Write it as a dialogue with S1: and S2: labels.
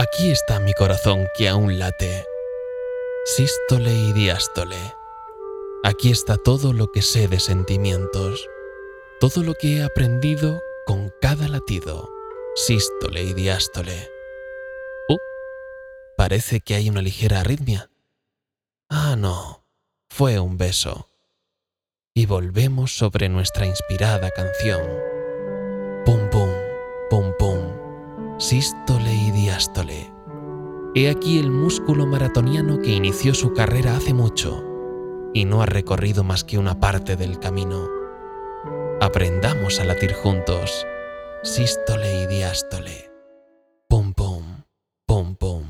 S1: Aquí está mi corazón que aún late. Sístole y diástole. Aquí está todo lo que sé de sentimientos, todo lo que he aprendido con cada latido, sístole y diástole. Oh, parece que hay una ligera arritmia. Ah, no, fue un beso. Y volvemos sobre nuestra inspirada canción. sístole y diástole. He aquí el músculo maratoniano que inició su carrera hace mucho y no ha recorrido más que una parte del camino. Aprendamos a latir juntos, sístole y diástole. Pum pum, pum pum.